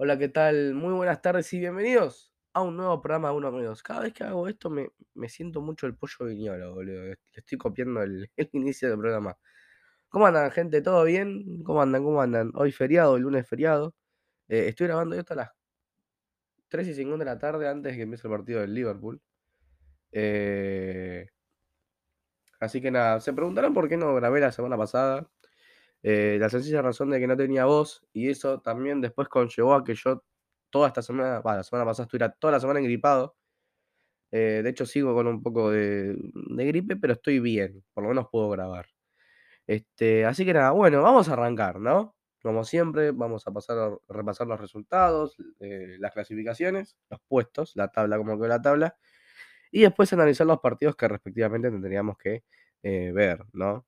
Hola, ¿qué tal? Muy buenas tardes y bienvenidos a un nuevo programa de Uno Amigos. Cada vez que hago esto me, me siento mucho el pollo viñolo, boludo. Le estoy copiando el, el inicio del programa. ¿Cómo andan, gente? ¿Todo bien? ¿Cómo andan? ¿Cómo andan? Hoy feriado, el lunes feriado. Eh, estoy grabando esto a las 3 y 50 de la tarde antes de que empiece el partido del Liverpool. Eh, así que nada, se preguntaron por qué no grabé la semana pasada. Eh, la sencilla razón de que no tenía voz y eso también después conllevó a que yo toda esta semana, bueno, la semana pasada estuviera toda la semana engripado. Eh, de hecho sigo con un poco de, gripe, pero estoy bien, por lo menos puedo grabar. Este, así que nada, bueno, vamos a arrancar, ¿no? Como siempre, vamos a pasar repasar los resultados, eh, las clasificaciones, los puestos, la tabla como quedó la tabla, y después analizar los partidos que respectivamente tendríamos que ver, ¿no?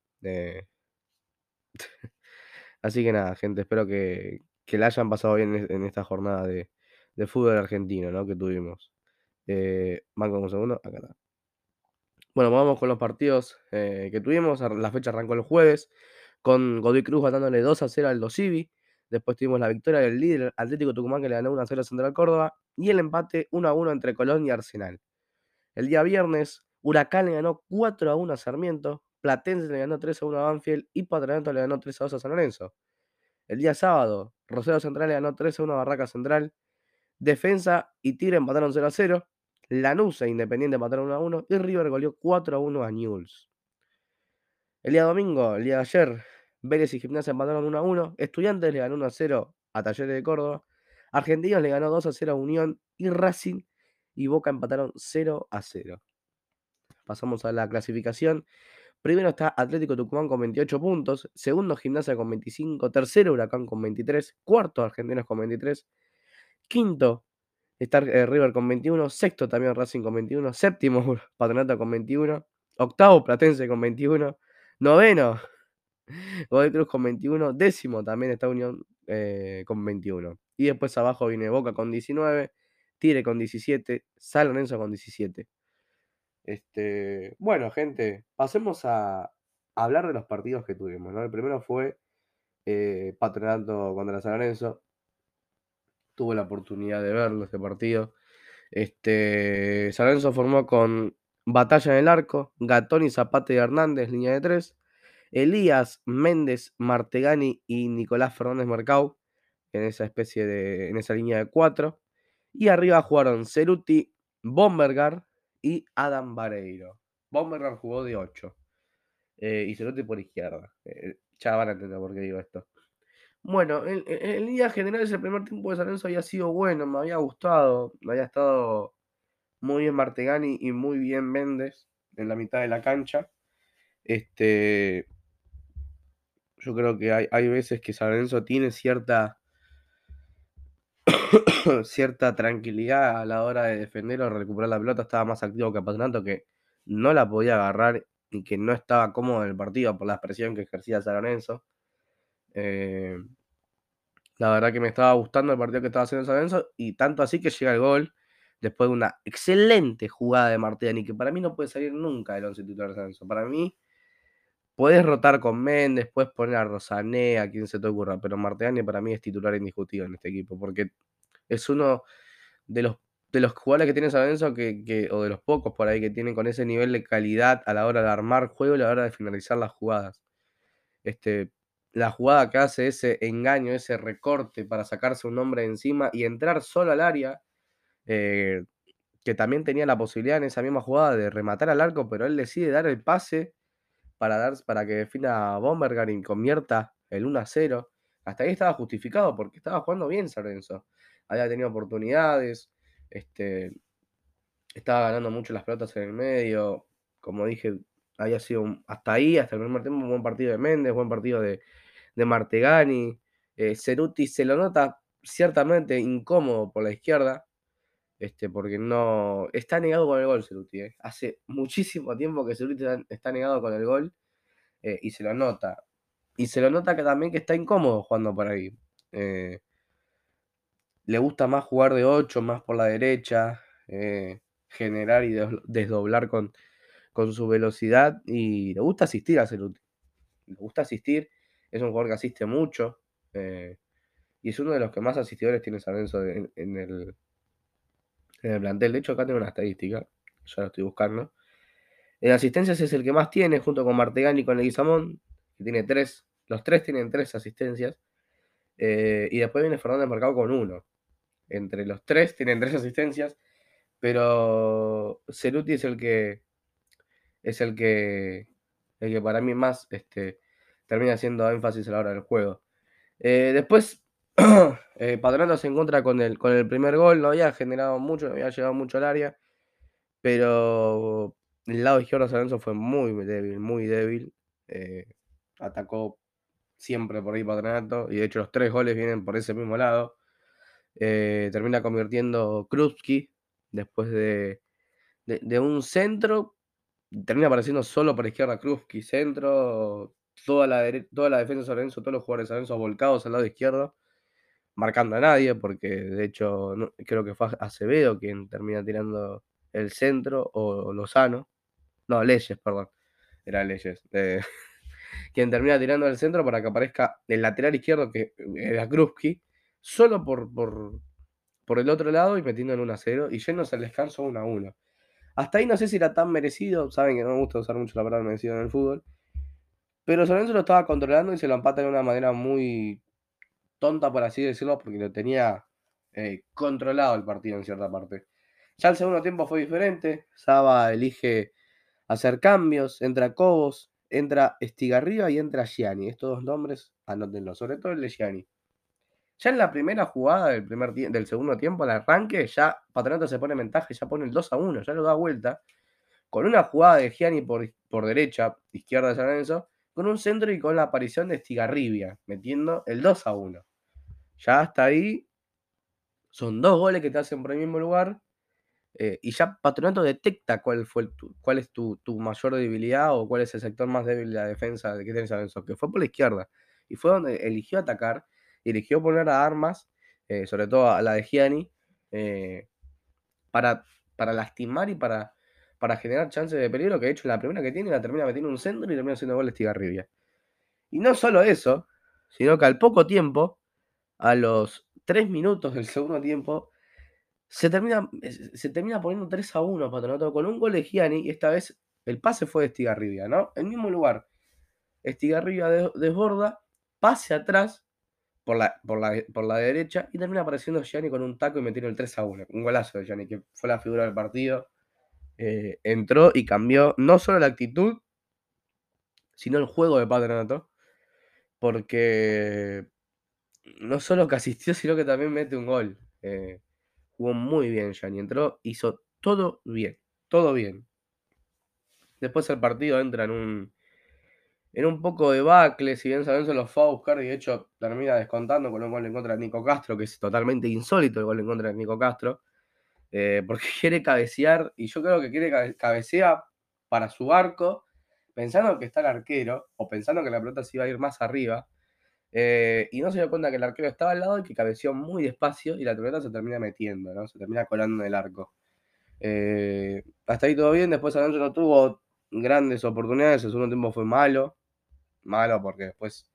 Así que nada, gente, espero que, que la hayan pasado bien en, esta jornada de, de fútbol argentino, ¿no? Que tuvimos. Eh, van con un segundo, acá está. Bueno, vamos con los partidos eh, que tuvimos. La fecha arrancó el jueves con Godoy Cruz ganándole 2 a 0 al Dosivi. Después tuvimos la victoria del líder Atlético Tucumán que le ganó 1 a 0 a Central Córdoba. Y el empate 1 a 1 entre Colón y Arsenal. El día viernes, Huracán le ganó 4 a 1 a Sarmiento. Platense le ganó 3 a 1 a Banfield. Y Patronato le ganó 3 a 2 a San Lorenzo. El día sábado, Rosario Central le ganó 3 a 1 a Barraca Central. Defensa y Tigre empataron 0 a 0. Lanús e Independiente empataron 1 a 1. Y River goleó 4 a 1 a Newell's. El día domingo, el día de ayer, Vélez y Gimnasia empataron 1 a 1. Estudiantes le ganó 1 a 0 a Talleres de Córdoba. Argentinos le ganó 2 a 0 a Unión. Y Racing y Boca empataron 0 a 0. Pasamos a la clasificación. Primero está Atlético Tucumán con 28 puntos, segundo Gimnasia con 25, tercero Huracán con 23, cuarto Argentinos con 23, quinto está eh, River con 21, sexto también Racing con 21, séptimo Patronato con 21, octavo Platense con 21, noveno Godoy Cruz con 21, décimo también está Unión eh, con 21. Y después abajo viene Boca con 19, Tigre con 17, San con 17. Este, bueno, gente, pasemos a hablar de los partidos que tuvimos. El primero fue eh, Patronato contra San Lorenzo. Tuve la oportunidad de verlo este partido. Este, San Lorenzo formó con Batalla en el arco, Gatoni, Zapata y Hernández, línea de tres. Elías, Méndez, Martegani y Nicolás Fernández Mercau en esa especie de, en esa línea de cuatro. Y arriba jugaron Ceruti, Bombergar y Adam Vareiro. Bombergar jugó de 8 eh, y Ceruti por izquierda. Eh, ya van a entender por qué digo esto. Bueno, en, en, en líneas generales el primer tiempo de San Lorenzo había sido bueno, me había gustado, me había estado muy bien Martegani y muy bien Méndez en la mitad de la cancha. Este, yo creo que hay, hay veces que San Lorenzo tiene cierta cierta tranquilidad a la hora de defender o recuperar la pelota, estaba más activo que Patronato, que no la podía agarrar y que no estaba cómodo en el partido por la presión que ejercía San Lorenzo. Eh, la verdad que me estaba gustando el partido que estaba haciendo San Lorenzo y tanto así que llega el gol después de una excelente jugada de Martini, que para mí no puede salir nunca del 11 titular de. Para mí, puedes rotar con Méndez, puedes poner a Rosané, a quien se te ocurra, pero Martini para mí es titular indiscutido en este equipo, porque es uno de los, de los jugadores que tiene San que, que, o de los pocos por ahí que tienen con ese nivel de calidad a la hora de armar juego y a la hora de finalizar las jugadas. Este, la jugada que hace ese engaño, ese recorte para sacarse un hombre encima y entrar solo al área, eh, que también tenía la posibilidad en esa misma jugada de rematar al arco, pero él decide dar el pase para, dar, para que defina a Bombergar y convierta el 1 a 0. Hasta ahí estaba justificado porque estaba jugando bien Lorenzo. Había tenido oportunidades, este, estaba ganando mucho las pelotas en el medio. Como dije, había sido hasta ahí, hasta el primer tiempo, buen partido de Méndez, buen partido de, de Martegani. Eh, Ceruti se lo nota ciertamente incómodo por la izquierda, este, porque no. Está negado con el gol, Ceruti. Eh. Hace muchísimo tiempo que Ceruti está, negado con el gol eh, y se lo nota. Y se lo nota que también que está incómodo jugando por ahí. Eh, le gusta más jugar de 8, más por la derecha, generar y desdoblar con, con su velocidad. Y le gusta asistir a Ceruti. Le gusta asistir. Es un jugador que asiste mucho. Y es uno de los que más asistidores tiene San Lorenzo en, en el, en el plantel. De hecho, acá tengo una estadística, ya lo estoy buscando. En asistencias es el que más tiene, junto con Martegani y con Leguizamón, que tiene tres. Los tres tienen tres asistencias. Eh, y después viene Fernández Mercado con uno. Entre los tres tienen tres asistencias. Pero Ceruti es el que. Es el que. El que para mí más este, termina haciendo énfasis a la hora del juego. Eh, después, eh, Patronato se encuentra con el, con el primer gol. No había generado mucho, no había llegado mucho al área. Pero el lado izquierdo de San fue muy débil, muy débil. Eh, atacó siempre por ahí Patronato. Y de hecho los tres goles vienen por ese mismo lado. Eh, termina convirtiendo Krupski después de, de, un centro. Termina apareciendo solo por izquierda Krupski, centro. Toda la, toda la defensa de San todos los jugadores de San volcados al lado izquierdo marcando a nadie, porque de hecho creo que fue Acevedo quien termina tirando el centro o Lozano. No, Leyes, perdón. Era Leyes. Eh, quien termina tirando el centro para que aparezca el lateral izquierdo, que era Krupski, solo por, por, por el otro lado y metiendo en 1 a 0 y yéndose al descanso 1 a 1. Hasta ahí no sé si era tan merecido, saben que no me gusta usar mucho la palabra merecido en el fútbol, pero Lorenzo lo estaba controlando y se lo empata de una manera muy tonta, por así decirlo, porque lo tenía eh, controlado el partido en cierta parte. Ya el segundo tiempo fue diferente. Saba elige hacer cambios, entra Cobos, entra Estigarriba y entra Gianni. Estos dos nombres, anótenlo, sobre todo el de Gianni. Ya en la primera jugada del, primer del segundo tiempo, al arranque, ya Patronato se pone en ventaja ya pone el 2 a 1, ya lo da vuelta. Con una jugada de Gianni por, por derecha, izquierda de San Lorenzo, con un centro y con la aparición de Estigarribia, metiendo el 2 a 1. Ya hasta ahí son dos goles que te hacen por el mismo lugar eh, y ya Patronato detecta cuál, fue cuál es tu, mayor debilidad o cuál es el sector más débil de la defensa que tiene San que fue por la izquierda. Y fue donde eligió atacar, y eligió poner a armas, eh, sobre todo a la de Gianni, eh, para, para lastimar y para, para generar chances de peligro, que de hecho la primera que tiene la termina metiendo un centro y termina haciendo gol Estigarribia. Y no solo eso, sino que al poco tiempo, a los tres minutos del segundo tiempo, se termina, se termina poniendo 3 a 1 Patronato con un gol de Gianni y esta vez el pase fue de Estigarribia, ¿no? El mismo lugar. Estigarribia desborda, pase atrás por la, por, la, derecha y termina apareciendo Gianni con un taco y metiendo el 3 a 1. Un golazo de Gianni, que fue la figura del partido. Eh, entró y cambió no solo la actitud, sino el juego de Patronato. Porque no solo que asistió, sino que también mete un gol. Eh, Jugó muy bien Gianni. Entró, hizo todo bien. Todo bien. Después el partido entra en un. En un poco de bacle, si bien San lo fue a buscar y de hecho termina descontando con un gol en contra de Nico Castro, que es totalmente insólito el gol en contra de Nico Castro, eh, porque quiere cabecear y yo creo que quiere cabecear para su arco, pensando que está el arquero o pensando que la pelota se iba a ir más arriba, eh, y no se dio cuenta que el arquero estaba al lado y que cabeció muy despacio y la pelota se termina metiendo, ¿no? Se termina colando en el arco. Eh, hasta ahí todo bien, después Alonso no tuvo grandes oportunidades, el segundo tiempo fue malo, malo porque después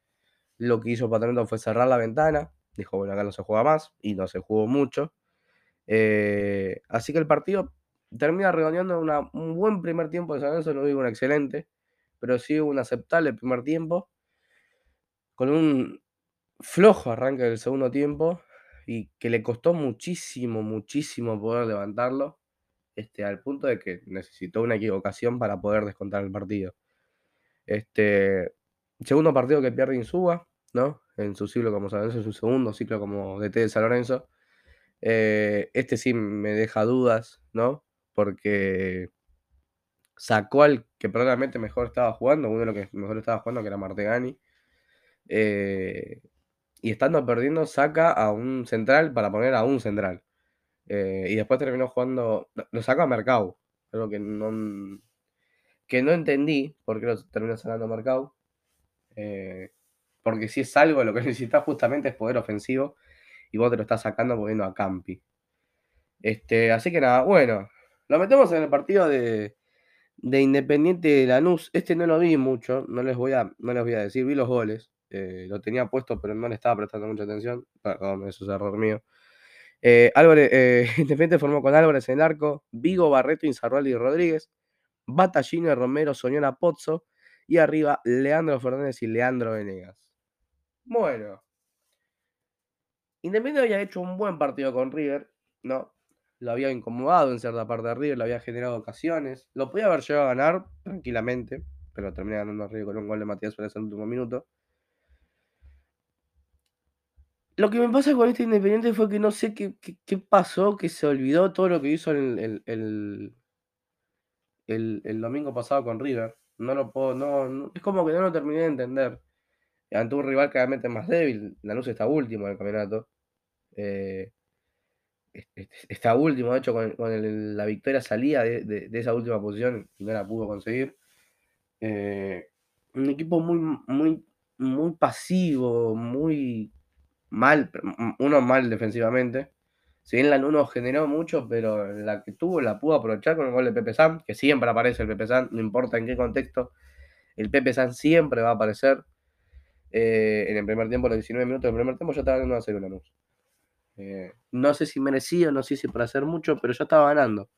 lo que hizo Patronato fue cerrar la ventana, dijo, bueno, acá no se juega más, y no se jugó mucho. Eh, así que el partido termina redondeando un buen primer tiempo de San Lorenzo, no digo un excelente, pero sí un aceptable primer tiempo con un flojo arranque del segundo tiempo y que le costó muchísimo, muchísimo poder levantarlo, este, al punto de que necesitó una equivocación para poder descontar el partido. Este, segundo partido que pierde Insúa, ¿no? En su ciclo como San en su segundo ciclo como DT de San Lorenzo. Eh, este sí me deja dudas, ¿no? Porque sacó al que probablemente mejor estaba jugando, uno de los que mejor estaba jugando, que era Martegani. Eh, y estando perdiendo, saca a un central para poner a un central. Eh, y después terminó jugando. Lo saca a Mercado. Algo que no. Que no entendí por qué lo terminó sacando a Mercado. Eh, porque si es algo, lo que necesitas justamente es poder ofensivo. Y vos te lo estás sacando poniendo a Campi. Este, así que nada, bueno. Lo metemos en el partido de, de Independiente de Lanús. Este no lo vi mucho, no les voy a, no les voy a decir, vi los goles. Eh, lo tenía puesto, pero no le estaba prestando mucha atención. Perdón, eso es error mío. Eh, Álvarez, eh, Independiente formó con Álvarez en el arco, Vigo, Barreto, Inzarrual y Rodríguez, Batallino, Romero, Soñora, Pozzo, y arriba Leandro Fernández y Leandro Venegas. Bueno. Independiente había hecho un buen partido con River, ¿no? Lo había incomodado en cierta parte de River, le había generado ocasiones. Lo podía haber llegado a ganar tranquilamente, pero terminé ganando River con un gol de Matías Pérez en el último minuto. Lo que me pasa con este Independiente fue que no sé qué, qué, pasó, que se olvidó todo lo que hizo el, el, el, el, domingo pasado con River. No lo puedo, no, es como que no lo terminé de entender. Ante un rival claramente más débil, Lanús está último en el campeonato. Eh, está último, de hecho, con, con la victoria salía de, de, de, esa última posición y no la pudo conseguir. Eh, un equipo muy, muy, muy pasivo, muy mal, uno mal defensivamente. Si bien la uno generó mucho, pero la que tuvo la pudo aprovechar con el gol de Pepe San, que siempre aparece el Pepe San, no importa en qué contexto, el Pepe San siempre va a aparecer. Eh, en el primer tiempo, los 19 minutos del primer tiempo, ya estaba ganando a 0 Lanús. Eh, no sé si merecido, no sé si para hacer mucho, pero ya estaba ganando.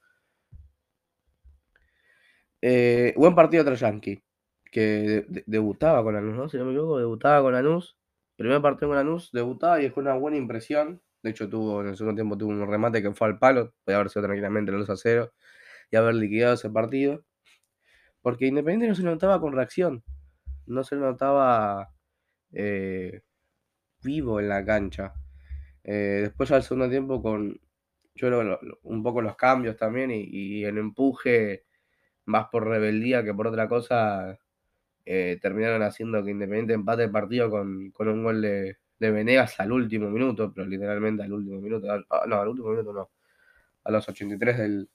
Eh, buen partido otro Yankee, que de, de, debutaba con Lanús, ¿no? Si no me equivoco, debutaba con Lanús. Primer partido con Lanús, debutaba y dejó una buena impresión. De hecho, tuvo en el segundo tiempo tuvo un remate que fue al palo, podía haber sido tranquilamente los a 0 y haber liquidado ese partido. Porque Independiente no se notaba con reacción, no se notaba eh, vivo en la cancha. Eh, después al segundo tiempo con, yo creo, lo, un poco los cambios también y, el empuje más por rebeldía que por otra cosa, eh, terminaron haciendo que Independiente empate el partido con, con un gol de, de, Venegas al último minuto, pero literalmente al último minuto, ah, no, al último minuto no, a los 83 del,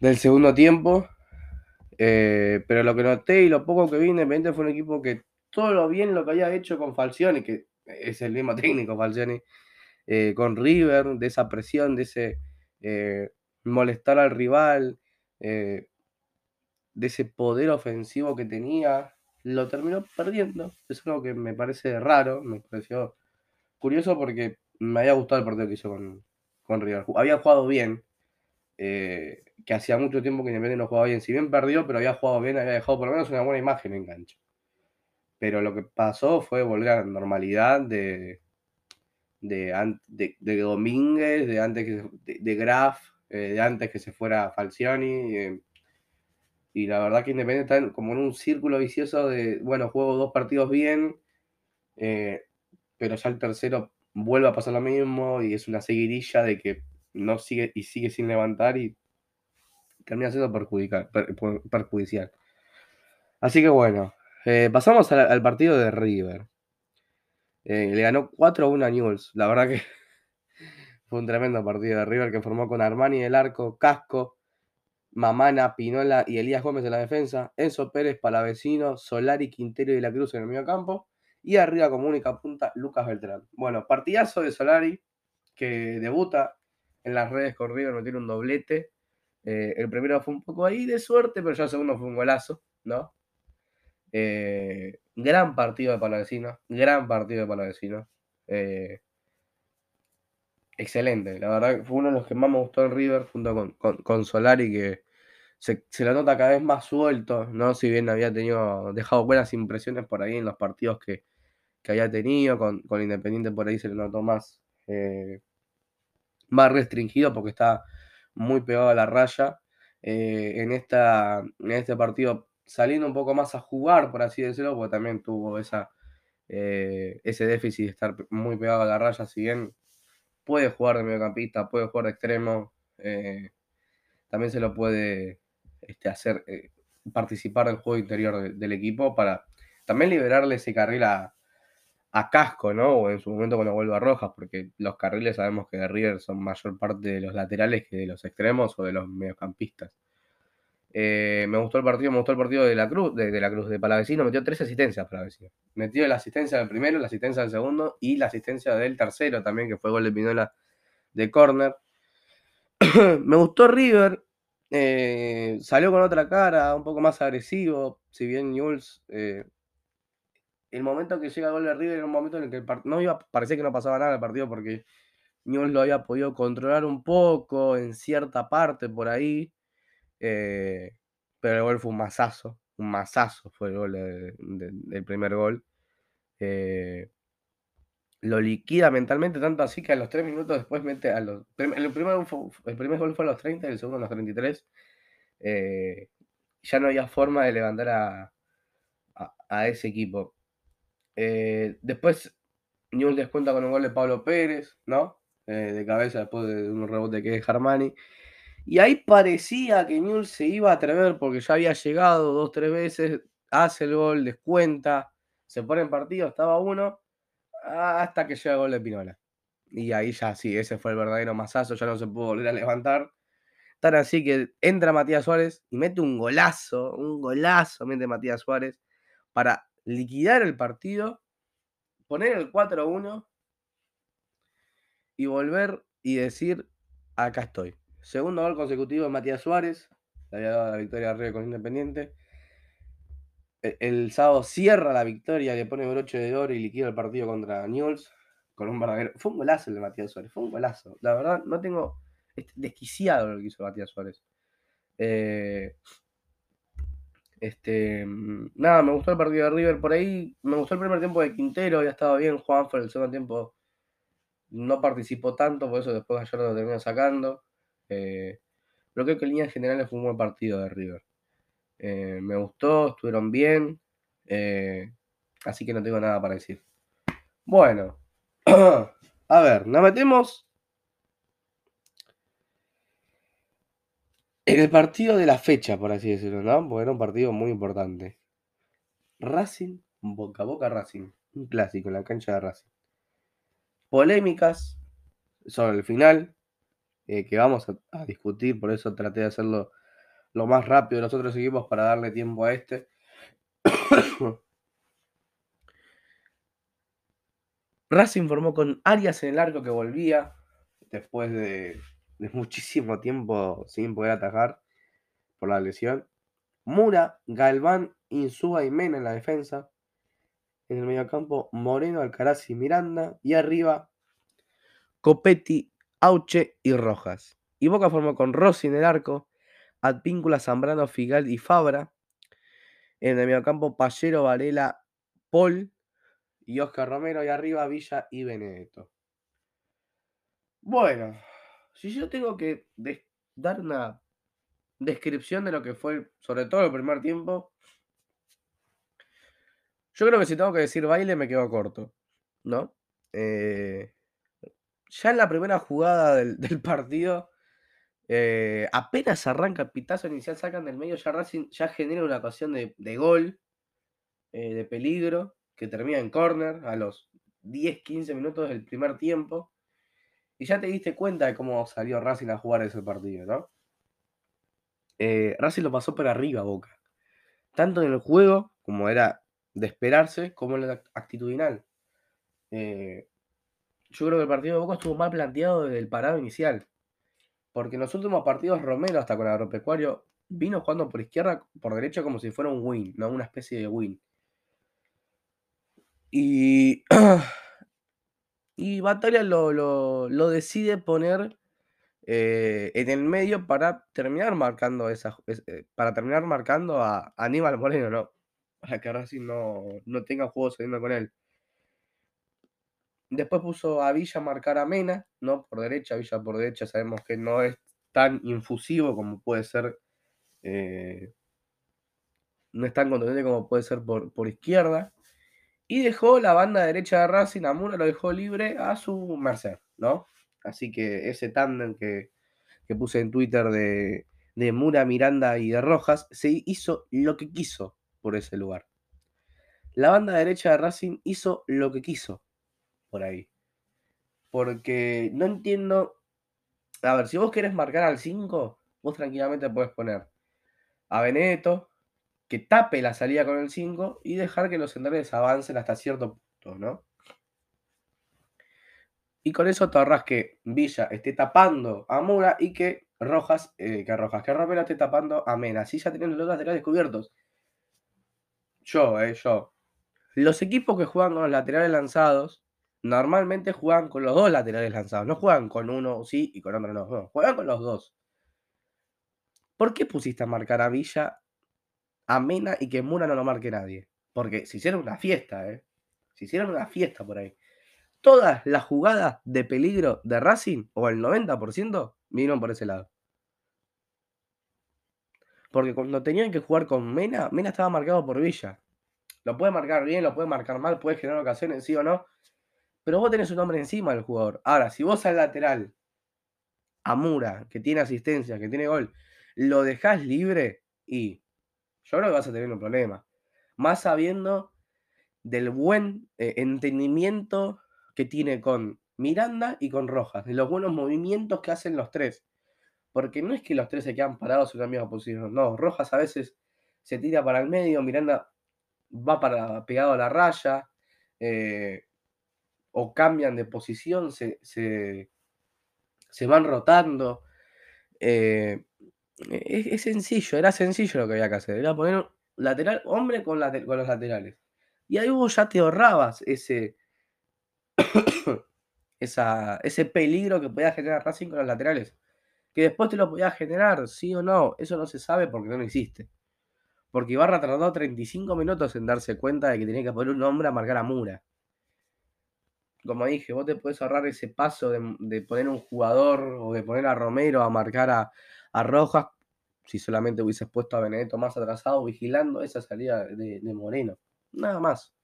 del segundo tiempo. Eh, pero lo que noté y lo poco que vi Independiente fue un equipo que todo lo bien lo que había hecho con Falcioni, que es el mismo técnico Falcioni, eh, con River, de esa presión, de ese molestar al rival, de ese poder ofensivo que tenía, lo terminó perdiendo. Es algo que me parece raro, me pareció curioso porque me había gustado el partido que hizo con, con River. Había jugado bien, eh, que hacía mucho tiempo que Independiente no jugaba bien. Si bien perdió, pero había jugado bien, había dejado por lo menos una buena imagen en cancha. Pero lo que pasó fue volver a la normalidad de, de, de, de Domínguez, de antes que de, de Graf, eh, de antes que se fuera Falcioni. Eh, y la verdad que Independiente está como en un círculo vicioso de, bueno, juego dos partidos bien, eh, pero ya el tercero vuelve a pasar lo mismo y es una seguidilla de que no sigue y sigue sin levantar y termina siendo per, perjudicial. Así que bueno, eh, pasamos al, al, partido de River. Eh, le ganó 4-1 a Newell's. La verdad que fue un tremendo partido de River que formó con Armani del arco, Casco, Mamana, Pinola y Elías Gómez en la defensa, Enzo Pérez, Palavecino, Solari, Quintero y La Cruz en el medio campo, y arriba como única punta Lucas Beltrán. Bueno, partidazo de Solari, que debuta en las redes con River, tiene un doblete. Eh, el primero fue un poco ahí de suerte, pero ya el segundo fue un golazo, ¿no? Eh, gran partido de Palavecino, gran partido de Palavecino. Eh, excelente, la verdad fue uno de los que más me gustó en River, junto con, con, con Solari, que se, se, lo nota cada vez más suelto, ¿no? Si bien había tenido, dejado buenas impresiones por ahí en los partidos que, que había tenido, con, con, Independiente por ahí se le notó más, eh, más restringido porque está muy pegado a la raya. Eh, en, esta, en este partido saliendo un poco más a jugar, por así decirlo, porque también tuvo esa, eh, ese déficit de estar muy pegado a la raya, si bien puede jugar de mediocampista, puede jugar de extremo, también se lo puede este, hacer eh, participar del juego interior de, del equipo para también liberarle ese carril a, a, Casco, ¿no? O en su momento cuando vuelva a Rojas, porque los carriles sabemos que de River son mayor parte de los laterales que de los extremos o de los mediocampistas. Eh, me gustó el partido, me gustó el partido de la Cruz, de, de la Cruz de Palavecino, metió tres asistencias Palavecino. Metió la asistencia del primero, la asistencia del segundo y la asistencia del tercero también, que fue gol de Pinola de córner. me gustó River, eh, salió con otra cara, un poco más agresivo, si bien Jules eh, el momento que llega el gol de River era un momento en el que no iba, parecía que no pasaba nada el partido porque Newell's lo había podido controlar un poco en cierta parte por ahí. Eh, pero el gol fue un masazo, un masazo fue el gol del primer gol. Eh, lo liquida mentalmente, tanto así que a los tres minutos después mete a los. El primer, el primer gol fue a los 30 y el segundo a los 33. Eh, ya no había forma de levantar a, a, ese equipo. Eh, después, Newell descuenta con un gol de Pablo Pérez, ¿no? Eh, de cabeza después de un rebote que es Germani. Y ahí parecía que Newell se iba a atrever porque ya había llegado dos, tres veces, hace el gol, descuenta, se pone en partido, estaba uno, hasta que llega el gol de Pinola. Y ahí ya sí, ese fue el verdadero masazo, ya no se pudo volver a levantar. Tan así que entra Matías Suárez y mete un golazo, un golazo mete Matías Suárez para liquidar el partido, poner el 4-1 y volver y decir, acá estoy. Segundo gol consecutivo de Matías Suárez, le había dado la victoria arriba con Independiente. E, el, sábado cierra la victoria, le pone broche de oro y liquida el partido contra Newell's con un verdadero. Fue un golazo el de Matías Suárez, fue un golazo. La verdad, no tengo. desquiciado lo que hizo Matías Suárez. Eh, este, mm, nada, me gustó el partido de River por ahí. Me gustó el primer tiempo de Quintero, ya estaba bien. Juanfer el segundo tiempo no participó tanto, por eso después ayer lo terminó sacando. Eh, pero creo que en líneas generales fue un buen partido de River. Eh, me gustó, estuvieron bien. Eh, así que no tengo nada para decir. Bueno, a ver, nos metemos en el partido de la fecha, por así decirlo, ¿no? Porque era un partido muy importante. Racing, boca a boca Racing. Un clásico en la cancha de Racing. Polémicas sobre el final, eh, que vamos a, discutir, por eso traté de hacerlo lo más rápido de los otros equipos para darle tiempo a este. Racing formó con Arias en el arco que volvía después de, muchísimo tiempo sin poder atajar por la lesión. Mura, Galván, Insúa y Mena en la defensa. En el mediocampo, Moreno, Alcaraz y Miranda. Y arriba, Copetti, Auche y Rojas. Y Boca formó con Rossi en el arco, Adpíncula, Zambrano, Figal y Fabra. En el mediocampo, Pallero, Varela, Paul y Oscar Romero. Y arriba, Villa y Benedetto. Bueno, si yo tengo que dar una descripción de lo que fue, sobre todo el primer tiempo, yo creo que si tengo que decir baile me quedo corto, ¿no? Eh, ya en la primera jugada del, partido, eh, apenas arranca el pitazo inicial, sacan del medio, ya Racing ya genera una ocasión de, gol, eh, de peligro, que termina en corner a los 10-15 minutos del primer tiempo. Y ya te diste cuenta de cómo salió Racing a jugar ese partido, ¿no? Eh, Racing lo pasó por arriba, Boca. Tanto en el juego, como era de esperarse, como en la actitudinal. Yo creo que el partido de Boca estuvo mal planteado desde el parado inicial. Porque en los últimos partidos Romero, hasta con Agropecuario, vino jugando por izquierda, por derecha, como si fuera un win, ¿no? Una especie de win. Y. y Batalla lo, decide poner eh, en el medio para terminar marcando esa. Eh, para terminar marcando a Aníbal Moreno, ¿no? Para que Racing no, no tenga juego saliendo con él. Después puso a Villa a marcar a Mena, ¿no? Por derecha, Villa por derecha, sabemos que no es tan infusivo como puede ser. Eh, no es tan contundente como puede ser por, por, izquierda. Y dejó la banda derecha de Racing, a Mura lo dejó libre a su merced, ¿no? Así que ese tándem que, que, puse en Twitter de, de Mura, Miranda y de Rojas, se hizo lo que quiso por ese lugar. La banda derecha de Racing hizo lo que quiso por ahí. Porque no entiendo. A ver, si vos querés marcar al 5, vos tranquilamente puedes poner a Benedetto, que tape la salida con el 5 y dejar que los centrales avancen hasta cierto punto, ¿no? Y con eso te ahorras que Villa esté tapando a Mura y que Rojas, eh, que Rojas, que Romero esté tapando a Mena. Así ya tienen los laterales descubiertos. Yo, eh, yo. Los equipos que juegan con los laterales lanzados, normalmente juegan con los dos laterales lanzados, no juegan con uno sí y con otro no, juegan con los dos. ¿Por qué pusiste a marcar a Villa, a Mena y que Mura no lo marque nadie? Porque se hicieron una fiesta, ¿eh? Se hicieron una fiesta por ahí. Todas las jugadas de peligro de Racing, o el 90%, vinieron por ese lado. Porque cuando tenían que jugar con Mena, Mena estaba marcado por Villa. Lo puede marcar bien, lo puede marcar mal, puede generar ocasiones, sí o no. Pero vos tenés un hombre encima del jugador. Ahora, si vos al lateral, a Mura, que tiene asistencia, que tiene gol, lo dejás libre y yo creo que vas a tener un problema. Más sabiendo del buen eh, entendimiento que tiene con Miranda y con Rojas, de los buenos movimientos que hacen los tres. Porque no es que los tres se quedan parados en la misma posición, no, Rojas a veces se tira para el medio, Miranda va para pegado a la raya, eh, o cambian de posición, se, se, van rotando. Eh, es, sencillo, era sencillo lo que había que hacer, era poner lateral, hombre con, con los laterales. Y ahí vos ya te ahorrabas ese, esa, ese peligro que podía generar Racing con los laterales. Que después te lo podía generar, sí o no, eso no se sabe porque no lo hiciste. Porque Ibarra tardó 35 minutos en darse cuenta de que tenía que poner un hombre a marcar a Mura. Como dije, vos te podés ahorrar ese paso de, poner un jugador o de poner a Romero a marcar a, Rojas si solamente hubieses puesto a Benedetto más atrasado vigilando esa salida de, de Moreno. Nada más.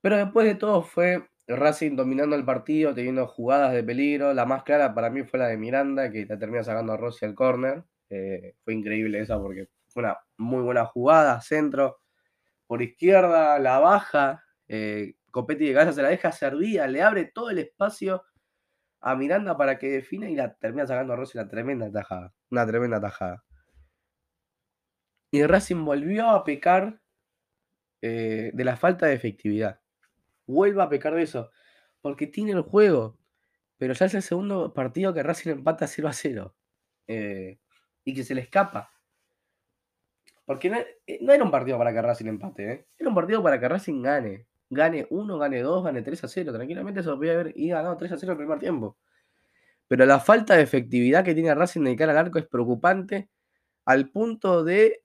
Pero después de todo fue Racing dominando el partido, teniendo jugadas de peligro. La más clara para mí fue la de Miranda, que te termina sacando a Rossi al córner. Eh, fue increíble esa porque fue una muy buena jugada, centro, por izquierda, la baja, eh, Copetti de cabeza se la deja servía, le abre todo el espacio a Miranda para que defina y la termina sacando a Rossi una tremenda tajada, una tremenda tajada. Y Racing volvió a pecar eh, de la falta de efectividad vuelva a pecar de eso. Porque tiene el juego. Pero ya es el segundo partido que Racing empata 0 a 0. Eh, y que se le escapa. Porque eh, no, era un partido para que Racing empate. Era un partido para que Racing gane. Gane 1, gane 2, gane 3 a 0. Tranquilamente se lo podía haber ganado 3 a 0 el primer tiempo. Pero la falta de efectividad que tiene Racing de cara al arco es preocupante. Al punto de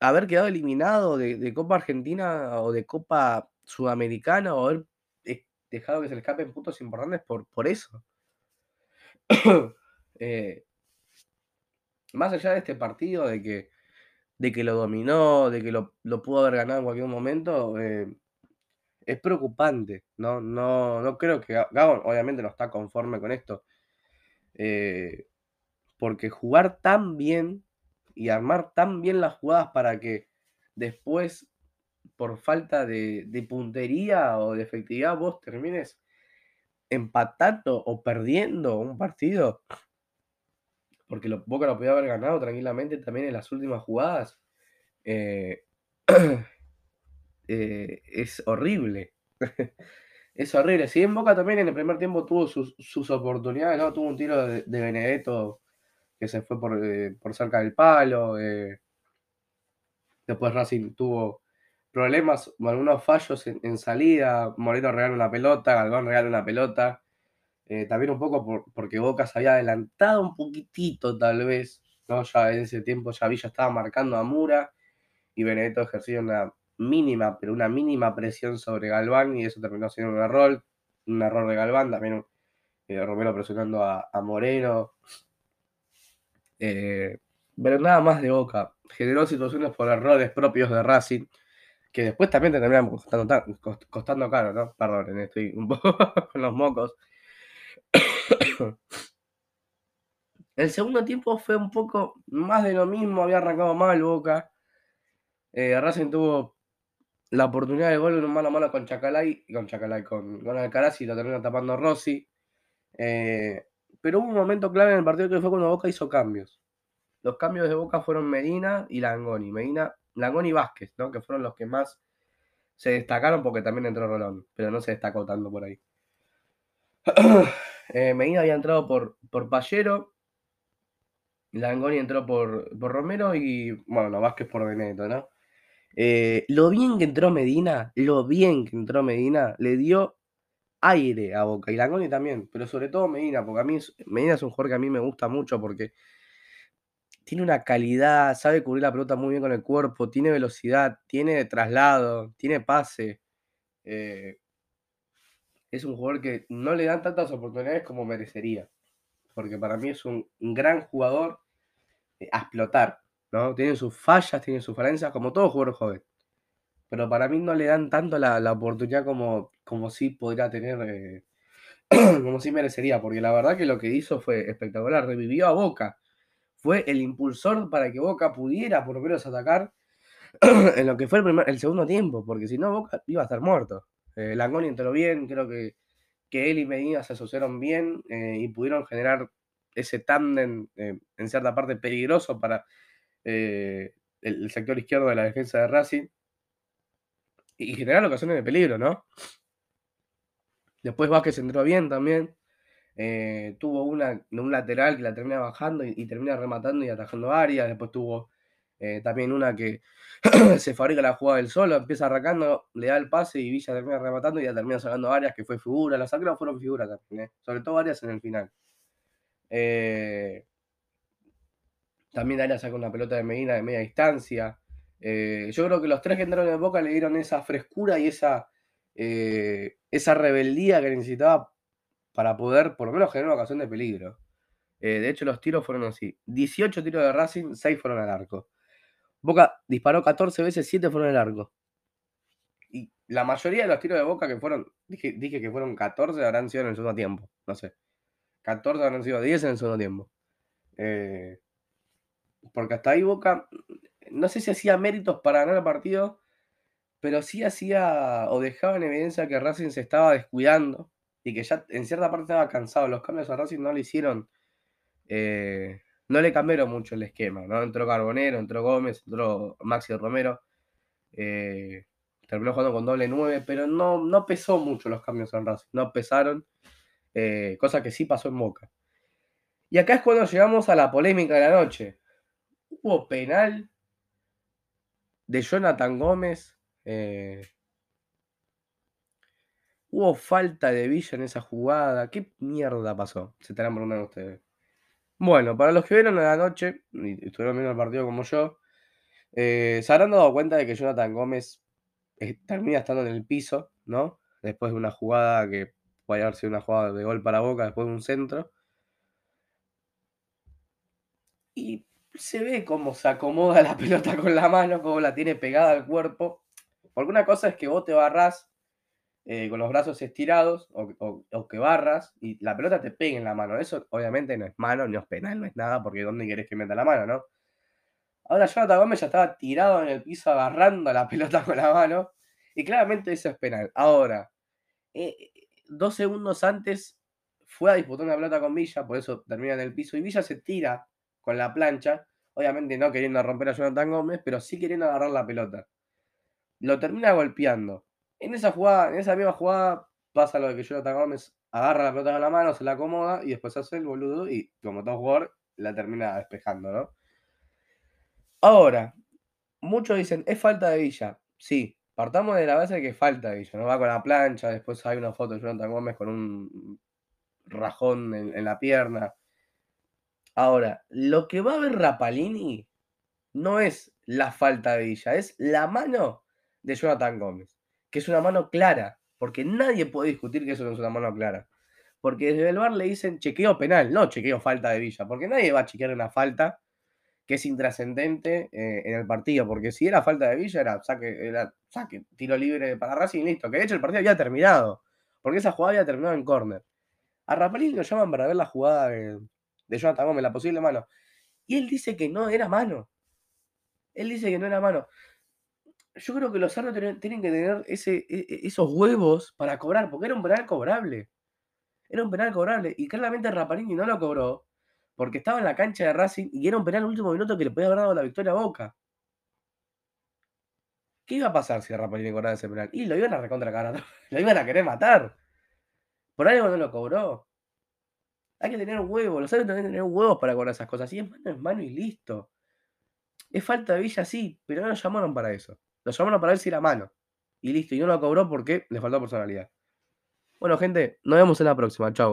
haber quedado eliminado de Copa Argentina o de Copa sudamericana o haber eh, dejado que se le escapen puntos importantes por, por eso. Eh, más allá de este partido, de que, de que lo dominó, de que lo, pudo haber ganado en cualquier momento, eh, es preocupante. ¿no? No, no creo que Gabon obviamente no está conforme con esto. porque jugar tan bien y armar tan bien las jugadas para que después por falta de, puntería o de efectividad vos termines empatando o perdiendo un partido, porque lo, Boca lo podía haber ganado tranquilamente también en las últimas jugadas, eh, eh, es horrible. es horrible. Si en Boca también en el primer tiempo tuvo sus, oportunidades, ¿no? Tuvo un tiro de, Benedetto que se fue por, eh, por cerca del palo. después Racing tuvo problemas, algunos fallos en, salida, Moreno regala una pelota, Galván regala una pelota, eh, también un poco porque Boca se había adelantado un poquitito tal vez, ¿no? Ya en ese tiempo ya Villa estaba marcando a Mura y Benedetto ejercía una mínima, pero una mínima presión sobre Galván y eso terminó siendo un error, un error de Galván, también eh, Romero presionando a, Moreno. Eh, pero nada más de Boca. Generó situaciones por errores propios de Racing que después también te terminan costando, caro, ¿no? Perdón, estoy un poco con los mocos. El segundo tiempo fue un poco más de lo mismo, había arrancado mal Boca. Eh, Racing tuvo la oportunidad de gol en un mano a mano con Chacalay, con Chacalay, con, con Alcaraz y lo terminó tapando Rossi. Eh, pero hubo un momento clave en el partido que fue cuando Boca hizo cambios. Los cambios de Boca fueron Medina y Langoni. Medina Langoni y Vázquez, ¿no? Que fueron los que más se destacaron porque también entró Rolón, pero no se destacó tanto por ahí. eh, Medina había entrado por, por Pallero, Langoni entró por, por Romero y, bueno, Vázquez por Benedetto, ¿no? Eh, lo bien que entró Medina, lo bien que entró Medina, le dio aire a Boca. Y Langoni también, pero sobre todo Medina, porque a mí Medina es un jugador que a mí me gusta mucho porque tiene una calidad, sabe cubrir la pelota muy bien con el cuerpo, tiene velocidad, tiene traslado, tiene pase. Eh, es un jugador que no le dan tantas oportunidades como merecería. Porque para mí es un, gran jugador eh, a explotar. ¿No? Tiene sus fallas, tiene sus falencias, como todo jugador joven. Pero para mí no le dan tanto la, oportunidad como, como sí podría tener, eh, como sí merecería. Porque la verdad que lo que hizo fue espectacular. Revivió a Boca. Fue el impulsor para que Boca pudiera por lo menos atacar en lo que fue el, segundo tiempo. Porque si no, Boca iba a estar muerto. Eh, Langoni entró bien, creo que, que él y Medina se asociaron bien eh, y pudieron generar ese tándem en cierta parte peligroso para el, sector izquierdo de la defensa de Racing y generar ocasiones de peligro, ¿no? Después Vázquez entró bien también. tuvo una, un lateral que la termina bajando y, y termina rematando y atajando áreas. Después tuvo eh, también una que se fabrica la jugada del solo, empieza arrancando, le da el pase y Villa termina rematando y ya termina sacando áreas que fue figura. Las sacras fueron figuras también, ¿eh? sobre todo áreas en el final. Eh, también Arias saca una pelota de Medina de media distancia. yo creo que los tres que entraron en Boca le dieron esa frescura y esa, esa rebeldía que necesitaba para poder por lo menos generar una ocasión de peligro. de hecho, los tiros fueron así. 18 tiros de Racing, 6 fueron al arco. Boca disparó 14 veces, 7 fueron el arco. Y la mayoría de los tiros de Boca que fueron, dije, dije que fueron 14, habrán sido en el segundo tiempo. No sé. 14 habrán sido 10 en el segundo tiempo. Eh, porque hasta ahí Boca, no sé si hacía méritos para ganar el partido, pero sí hacía o dejaba en evidencia que Racing se estaba descuidando y que ya en cierta parte estaba cansado. Los cambios a Racing no le hicieron eh, no le cambiaron mucho el esquema, ¿no? Entró Carbonero, entró Gómez, entró Maxi Romero. Eh, terminó jugando con doble 9, pero no, no pesó mucho los cambios en Racing, no pesaron, eh, cosa que sí pasó en Boca. Y acá es cuando llegamos a la polémica de la noche. Hubo penal de Jonathan Gómez. Eh, hubo falta de Villa en esa jugada. ¿Qué mierda pasó? Se estarán preguntando ustedes. Bueno, para los que vieron a la noche y estuvieron viendo el partido como yo, eh, se habrán dado cuenta de que Jonathan Gómez eh, termina estando en el piso, ¿no? Después de una jugada que puede haber sido una jugada de gol para Boca, después de un centro. Y se ve cómo se acomoda la pelota con la mano, cómo la tiene pegada al cuerpo. Porque una cosa es que vos te barras eh, con los brazos estirados o, que barras y la pelota te pegue en la mano. Eso obviamente no es mano, no es penal, no es nada, porque ¿dónde querés que meta la mano, no? Ahora Jonathan Gómez ya estaba tirado en el piso agarrando la pelota con la mano y claramente eso es penal. Ahora, eh, dos segundos antes fue a disputar una pelota con Villa, por eso termina en el piso y Villa se tira con la plancha, obviamente no queriendo romper a Jonathan Gómez, pero sí queriendo agarrar la pelota. Lo termina golpeando. En esa jugada, en esa misma jugada, pasa lo de que Jonathan Gómez agarra la pelota con la mano, se la acomoda y después hace el boludo y, como todo jugador, la termina despejando, ¿no? Ahora, muchos dicen, es falta de Villa. Sí, partamos de la base de que falta de Villa, ¿no? Va con la plancha, después hay una foto de Jonathan Gómez con un rajón en, la pierna. Ahora, lo que va a ver Rapalini no es la falta de Villa, es la mano de Jonathan Gómez que es una mano clara, porque nadie puede discutir que eso no es una mano clara. Porque desde el bar le dicen chequeo penal, no chequeo falta de Villa, porque nadie va a chequear una falta que es intrascendente eh, en el partido, porque si era falta de Villa era saque, era saque, tiro libre para Racing, listo, que de hecho el partido había terminado, porque esa jugada había terminado en córner. A Rapalini lo llaman para ver la jugada de, de Jonathan Gómez, la posible mano, y él dice que no era mano. Él dice que no era mano yo creo que los árbitros tienen que tener ese, e, e, esos huevos para cobrar, porque era un penal cobrable. Era un penal cobrable. Y claramente Raparini no lo cobró, porque estaba en la cancha de Racing y era un penal último minuto que le podía haber dado la victoria a Boca. ¿Qué iba a pasar si Raparini cobraba ese penal? Y lo iban a recontra lo iban a querer matar. Por algo no lo cobró. Hay que tener huevos, los árbitros tienen que tener huevos para cobrar esas cosas. Si es mano, es mano y listo. Es falta de Villa, sí, pero no nos llamaron para eso. Lo llamaron para ver si era mano. Y listo, y no lo cobró porque le faltó personalidad. Bueno, gente, nos vemos en la próxima. Chau.